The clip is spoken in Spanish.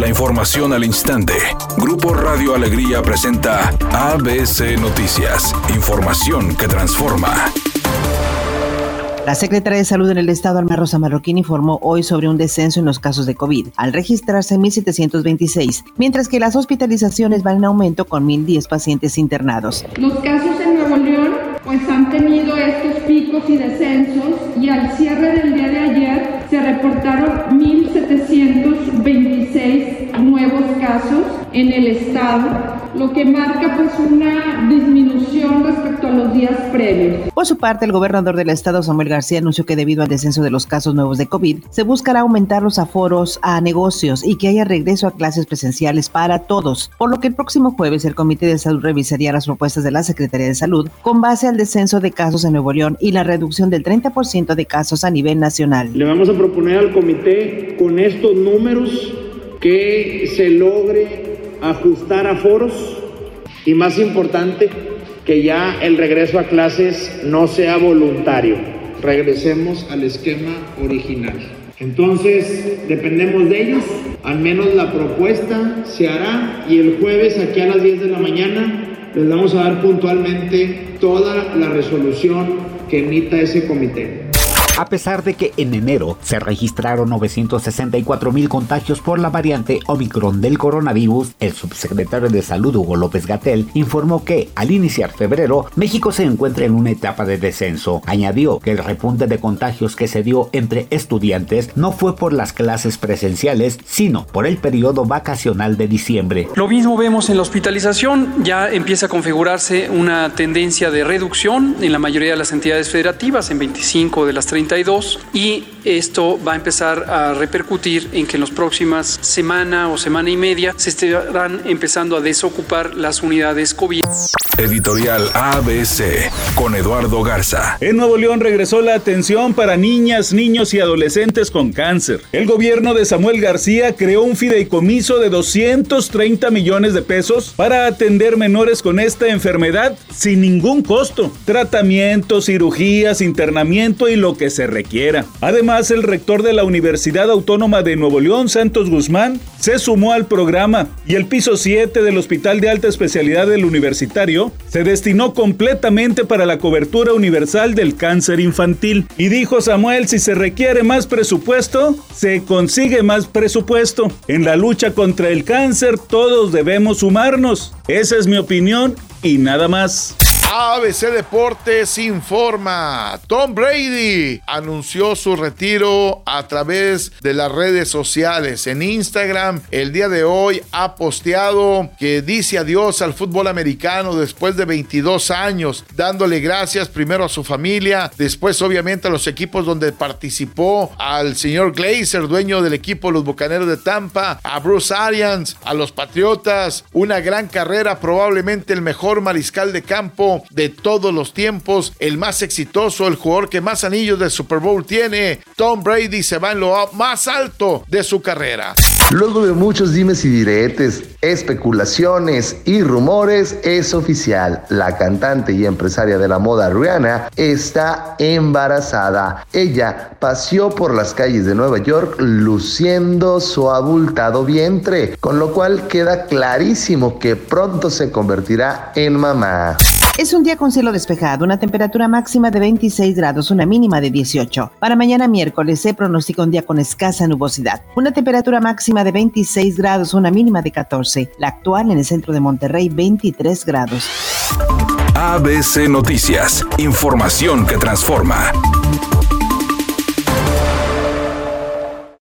La información al instante. Grupo Radio Alegría presenta ABC Noticias. Información que transforma. La secretaria de Salud en el Estado, Alma Rosa Marroquín, informó hoy sobre un descenso en los casos de COVID, al registrarse 1.726, mientras que las hospitalizaciones van en aumento con 1.010 pacientes internados. Los casos en Nuevo León pues han tenido estos picos y descensos y al cierre del día de ayer se reportaron en el estado, lo que marca pues una disminución respecto a los días previos. Por su parte, el gobernador del estado, Samuel García, anunció que debido al descenso de los casos nuevos de COVID, se buscará aumentar los aforos a negocios y que haya regreso a clases presenciales para todos, por lo que el próximo jueves el Comité de Salud revisaría las propuestas de la Secretaría de Salud con base al descenso de casos en Nuevo León y la reducción del 30% de casos a nivel nacional. Le vamos a proponer al comité con estos números que se logre ajustar aforos y más importante, que ya el regreso a clases no sea voluntario. Regresemos al esquema original. Entonces, dependemos de ellos, al menos la propuesta se hará y el jueves aquí a las 10 de la mañana les vamos a dar puntualmente toda la resolución que emita ese comité a pesar de que en enero se registraron 964 mil contagios por la variante Omicron del coronavirus, el subsecretario de Salud Hugo López Gatel informó que al iniciar febrero México se encuentra en una etapa de descenso. Añadió que el repunte de contagios que se dio entre estudiantes no fue por las clases presenciales, sino por el periodo vacacional de diciembre. Lo mismo vemos en la hospitalización, ya empieza a configurarse una tendencia de reducción en la mayoría de las entidades federativas, en 25 de las 30 y esto va a empezar a repercutir en que en las próximas semana o semana y media se estarán empezando a desocupar las unidades COVID. Editorial ABC con Eduardo Garza. En Nuevo León regresó la atención para niñas, niños y adolescentes con cáncer. El gobierno de Samuel García creó un fideicomiso de 230 millones de pesos para atender menores con esta enfermedad sin ningún costo. Tratamiento, cirugías, internamiento y lo que se requiera. Además, el rector de la Universidad Autónoma de Nuevo León, Santos Guzmán, se sumó al programa y el piso 7 del Hospital de Alta Especialidad del Universitario se destinó completamente para la cobertura universal del cáncer infantil. Y dijo Samuel, si se requiere más presupuesto, se consigue más presupuesto. En la lucha contra el cáncer todos debemos sumarnos. Esa es mi opinión y nada más. ABC Deportes informa. Tom Brady anunció su retiro a través de las redes sociales. En Instagram, el día de hoy ha posteado que dice adiós al fútbol americano después de 22 años, dándole gracias primero a su familia, después obviamente a los equipos donde participó, al señor Glazer, dueño del equipo Los Bucaneros de Tampa, a Bruce Arians, a los Patriotas, una gran carrera, probablemente el mejor mariscal de campo de todos los tiempos, el más exitoso, el jugador que más anillos de Super Bowl tiene. Tom Brady se va en lo más alto de su carrera. Luego de muchos dimes y diretes, especulaciones y rumores, es oficial. La cantante y empresaria de la moda Rihanna está embarazada. Ella paseó por las calles de Nueva York luciendo su abultado vientre, con lo cual queda clarísimo que pronto se convertirá en mamá. Es un día con cielo despejado, una temperatura máxima de 26 grados, una mínima de 18. Para mañana miércoles se pronostica un día con escasa nubosidad, una temperatura máxima de 26 grados, una mínima de 14. La actual en el centro de Monterrey, 23 grados. ABC Noticias, información que transforma.